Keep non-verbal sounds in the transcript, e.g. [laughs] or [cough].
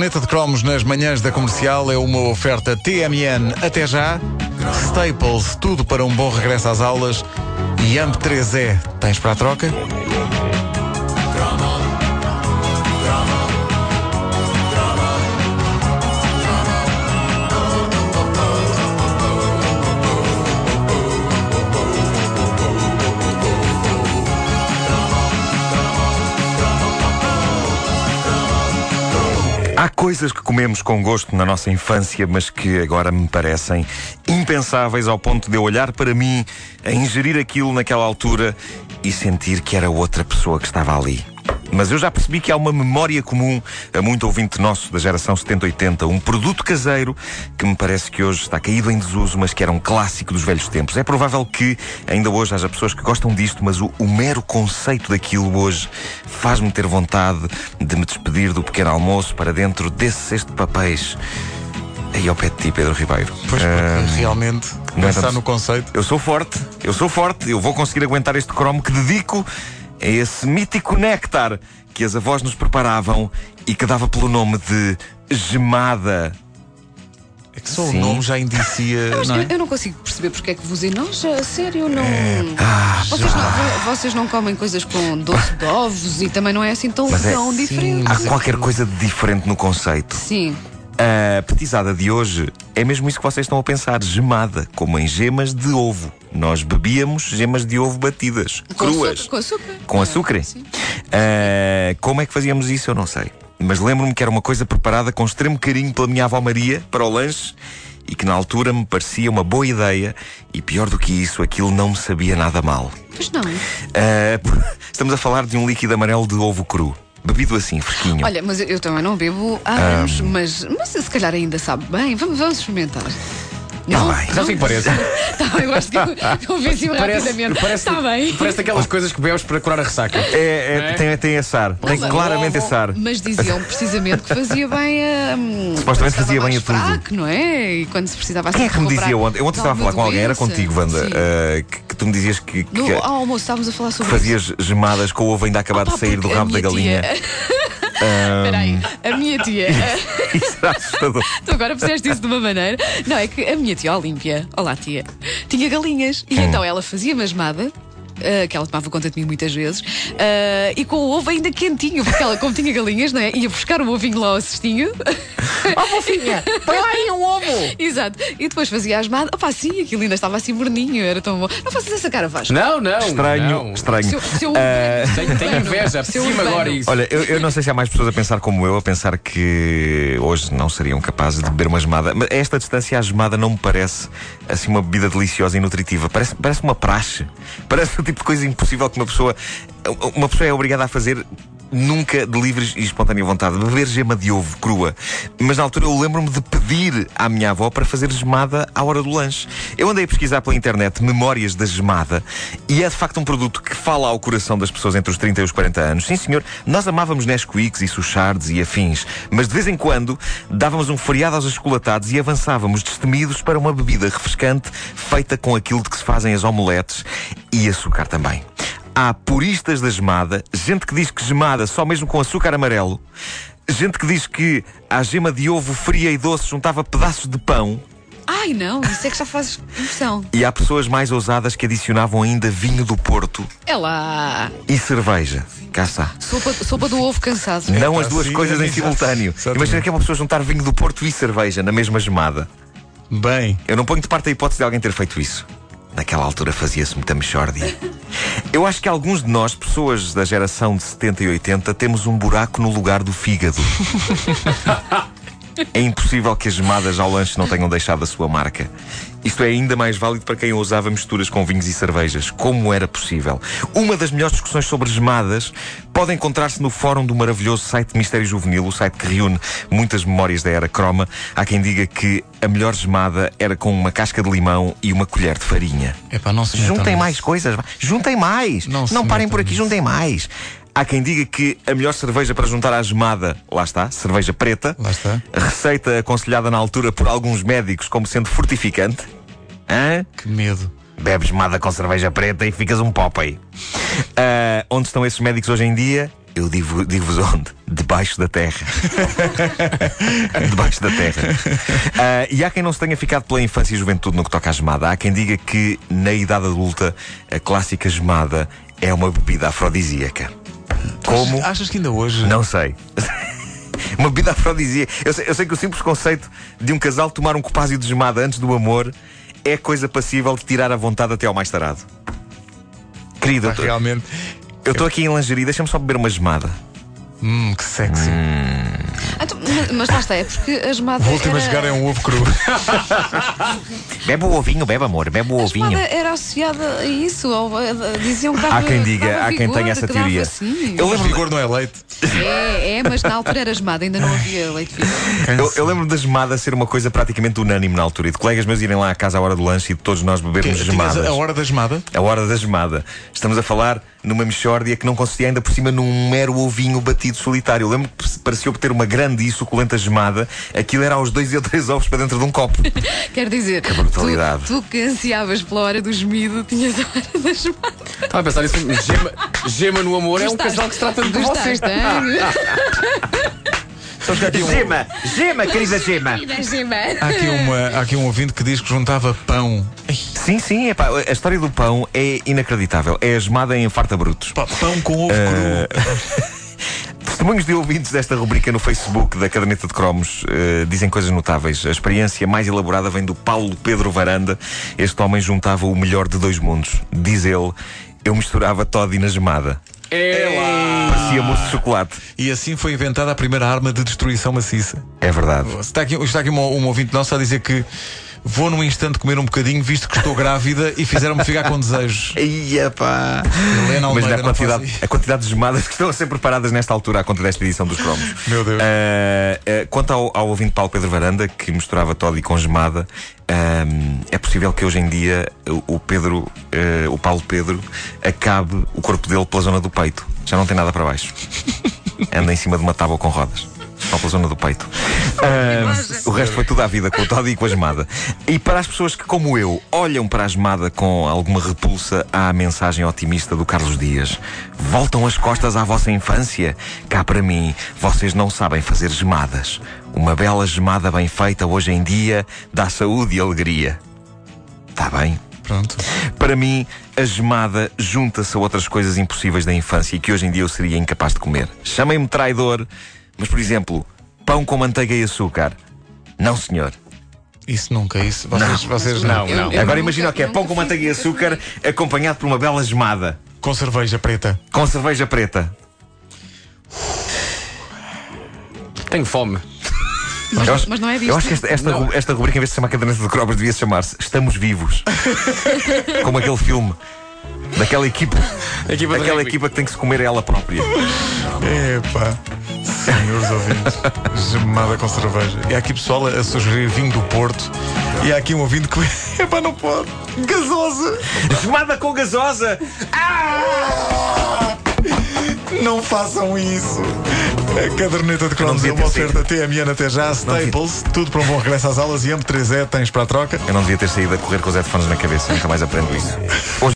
Planeta de Cromos nas manhãs da comercial é uma oferta TMN até já, Staples, tudo para um bom regresso às aulas e AMP3E. Tens para a troca? Coisas que comemos com gosto na nossa infância, mas que agora me parecem impensáveis ao ponto de eu olhar para mim, a ingerir aquilo naquela altura e sentir que era outra pessoa que estava ali. Mas eu já percebi que há uma memória comum a muito ouvinte nosso da geração 70-80, um produto caseiro que me parece que hoje está caído em desuso, mas que era um clássico dos velhos tempos. É provável que ainda hoje haja pessoas que gostam disto, mas o, o mero conceito daquilo hoje faz-me ter vontade de me despedir do pequeno almoço para dentro desse cesto de papéis. Aí ao pé de ti, Pedro Ribeiro. Pois porque realmente é pensar no conceito. eu sou forte, eu sou forte, eu vou conseguir aguentar este cromo que dedico a esse mítico néctar que as avós nos preparavam e que dava pelo nome de gemada. É que só Sim. o nome já indicia, Mas não é? eu, eu não consigo perceber porque é que vos enoja, a sério, não. Ah, vocês, não vocês não comem coisas com doce de ovos e também não é assim tão, Mas é- tão sim, diferente. Há qualquer coisa de diferente no conceito. Sim. A petizada de hoje é mesmo isso que vocês estão a pensar: gemada, como em gemas de ovo. Nós bebíamos gemas de ovo batidas, Com cruas. açúcar. Com açúcar. Com açúcar? Sim. Ah, como é que fazíamos isso? Eu não sei. Mas lembro-me que era uma coisa preparada com extremo carinho pela minha avó Maria para o lanche e que na altura me parecia uma boa ideia e pior do que isso, aquilo não me sabia nada mal. Pois não. Ah, [laughs] estamos a falar de um líquido amarelo de ovo cru, bebido assim, fresquinho. Olha, mas eu, também não bebo há anos, mas, mas se calhar ainda sabe bem. Vamos, vamos experimentar. Tá bem. Já sei que parece. [laughs] Tá bem, eu acho que eu, eu venci rapidamente. parece, Está bem. parece aquelas coisas que bebes para curar a ressaca. É, é, É? Tem, tem esse ar, tem mas- claramente esse ar. Mas diziam precisamente que fazia bem a. hum, Supostamente quando fazia estava bem a mais tudo. fraco, não é? E quando se precisava assim Quem é que me recuperar dizia ontem? Eu ontem de estava a falar com alguma alguém, era doença. contigo, Wanda, Sim. ah, que, que tu me dizias que, que No, ao almoço estávamos a falar sobre isso. fazias gemadas com o ovo ainda acabado Opa, de sair do porque a rabo da minha galinha. tia- Espera aí, a minha tia. [laughs] Isso era assustador. Tu agora fizeste isso de uma maneira. Não, é que a minha tia Olímpia, olá tia, tinha galinhas. E então ela fazia masmada. Ah, que ela tomava conta de mim muitas vezes, ah, e com o ovo ainda quentinho, porque ela, como tinha galinhas, não é? Ia buscar o ovinho lá ao cestinho. [laughs] Oh, fofinha, põe lá aí um ovo. Exato. E depois fazia a asmada. Opa, sim, aquilo ainda estava assim morninho, era tão bom. Não faças essa cara, Vasco. Não, não. Estranho, não. estranho. Seu, seu tenho inveja, apetecia-me urbano. agora isso. Olha, eu, eu não sei se há mais pessoas a pensar como eu, a pensar que hoje não seriam capazes de beber uma gemada. Mas a esta distância, a gemada não me parece assim uma bebida deliciosa e nutritiva. Parece, parece uma praxe. Parece o tipo de coisa impossível que uma pessoa, uma pessoa é obrigada a fazer. Nunca de livre e espontânea vontade, beber gema de ovo crua. Mas na altura eu lembro-me de pedir à minha avó para fazer gemada à hora do lanche. Eu andei a pesquisar pela internet memórias da gemada e é de facto um produto que fala ao coração das pessoas entre os 30 e os 40 anos. Sim, senhor, nós amávamos Nesquicks e Suchards e afins, mas de vez em quando dávamos um feriado aos achocolatados e avançávamos destemidos para uma bebida refrescante feita com aquilo de que se fazem as omeletes e açúcar também. Há puristas da gemada, gente que diz que gemada só mesmo com açúcar amarelo, gente que diz que à gema de ovo fria e doce juntava pedaços de pão, Ai não, isso é que já faz impressão. e há pessoas mais ousadas que adicionavam ainda vinho do Porto É lá. e cerveja. Cá está. Sopa, sopa do ovo cansado. Não as duas coisas em simultâneo. Exatamente. Imagina que é uma pessoa juntar vinho do Porto e cerveja na mesma gemada. Bem, Eu não ponho de parte a hipótese de alguém ter feito isso. Naquela altura fazia-se muita mexórdia. Eu acho que alguns de nós, pessoas da geração de 70 e 80, temos um buraco no lugar do fígado. É impossível que as gemadas ao lanche não tenham deixado a sua marca. Isto é ainda mais válido para quem usava misturas com vinhos e cervejas. Como era possível? Uma das melhores discussões sobre gemadas pode encontrar-se no fórum do maravilhoso site Mistério Juvenil, o site que reúne muitas memórias da era croma. Há quem diga que a melhor gemada era com uma casca de limão e uma colher de farinha. epá, não se Juntem nisso. mais coisas. vá. Juntem mais. Não se parem por aqui, nisso. juntem mais. Há quem diga que a melhor cerveja para juntar à gemada, lá está, cerveja preta. Lá está. Receita aconselhada na altura por alguns médicos como sendo fortificante. Hã? Que medo. Bebes gemada com cerveja preta e ficas um Popeye. Ah, onde estão esses médicos hoje em dia? Eu digo- digo-vos [laughs] onde? Debaixo da terra. [laughs] Debaixo da terra. Ah, e há quem não se tenha ficado pela infância e juventude no que toca à gemada. Há quem diga que na idade adulta a clássica gemada é uma bebida afrodisíaca. Como? Achas que ainda hoje. Não sei. [laughs] Uma bebida afrodisíaca. Eu sei, eu sei que o simples conceito de um casal tomar um copásio de gemada antes do amor é coisa passível de tirar a vontade até ao mais tarado. Querido, tô- realmente. Eu estou aqui em lingerie, deixa-me só beber uma gemada. Hum, que sexy. Ah, então, mas, mas lá está, é porque a. O último a era, jogar é um ovo cru. [laughs] Bebe o ovinho, bebe amor, bebe o A ovinho. gemada era associada a isso. Ou, a- a- diziam que dava, Há quem diga, dava há quem vigor, tenha essa que teoria. Sim. Eu O lembro- vigor não é leite. É, é, mas na altura era gemada, ainda não havia leite vivo. Eu, eu lembro da gemada ser uma coisa praticamente unânime na altura e de colegas meus irem lá à casa à hora do lanche e de todos nós bebermos Tinhas gemadas. a hora da gemada? A hora da gemada. Estamos a falar numa mexórdia que não consistia ainda por cima num mero ovinho batido solitário. Eu lembro que para se obter uma grande e suculenta gemada, aquilo era aos dois ou três ovos para dentro de um copo. [laughs] Quer dizer, Que brutalidade. Tu, tu que ansiavas pela hora do gemido, tinhas a hora da gemada. Estava a pensar nisso. Gema, gema no amor é um Gostaste? casal que se trata de você. Gostaste, hein? Sabes que há aqui um, Gema! Gema, querida Gema! há aqui uma, há aqui um ouvinte que diz que juntava pão. Sim, sim, epá, a história do pão é inacreditável. É a gemada em farta brutos. pão com ovo cru. [laughs] Testemunhos de ouvintes desta rubrica no Facebook da Caderneta de Cromos eh, dizem coisas notáveis. A experiência mais elaborada vem do Paulo Pedro Varanda. Este homem juntava o melhor de dois mundos. Diz ele, eu misturava Toddy na gemada. É lá. Parecia mousse de chocolate. E assim foi inventada a primeira arma de destruição maciça. É verdade. Está aqui, está aqui um, um ouvinte nosso a dizer que vou num instante comer um bocadinho, visto que estou grávida e fizeram-me ficar com desejos. [laughs] Ia pá. Helena Mas Almeida a não quantidade, a quantidade de gemadas que estão a ser preparadas nesta altura à conta desta edição dos cromos. [laughs] Meu Deus. Ah, ah, quanto ao, ao ouvinte Paulo Pedro Varanda, que misturava Toddy com gemada, ah, é possível que hoje em dia o, Pedro, ah, o Paulo Pedro, acabe o corpo dele pela zona do peito. Já não tem nada para baixo. [laughs] Anda em cima de uma tábua com rodas. Só pela zona do peito. O resto foi tudo à vida, com o Toddy e com a gemada. E para as pessoas que, como eu, olham para a gemada com alguma repulsa, a mensagem otimista do Carlos Dias. Voltam as costas à vossa infância? Cá para mim, vocês não sabem fazer gemadas. Uma bela gemada bem feita hoje em dia dá saúde e alegria. Está bem? Pronto. Para mim, a gemada junta-se a outras coisas impossíveis da infância e que hoje em dia eu seria incapaz de comer. Chamem-me traidor, mas, por exemplo, pão com manteiga e açúcar. Não, senhor. Isso nunca, isso. Vocês, vocês não. Não, não. Eu Agora imagina o que é pão com manteiga e açúcar acompanhado por uma bela gemada Com cerveja preta. com cerveja preta. Tenho fome. Mas, Eu acho- mas não é disto. Eu acho que esta, esta, Não. esta rubrica, em vez de se chamar Caderneta de Cromos, devia chamar-se Estamos Vivos. [laughs] Como aquele filme. Daquela equipa. A [laughs] equipa Daquela rugby. equipa que tem que se comer ela própria. Epá. Senhores ouvintes. Gemada com cerveja. E há aqui pessoal a sugerir vinho do Porto. E há aqui um ouvinte que. [laughs] Epá, não pode. Gasosa. Gemada com gasosa! Não façam isso. A caderneta de cromos é uma oferta TMN até já. devia- Staples. Tudo para um bom regresso às aulas. E M3E tens para a troca. Eu não devia ter saído a correr com os headphones na cabeça, nunca mais aprendo isso. Hoje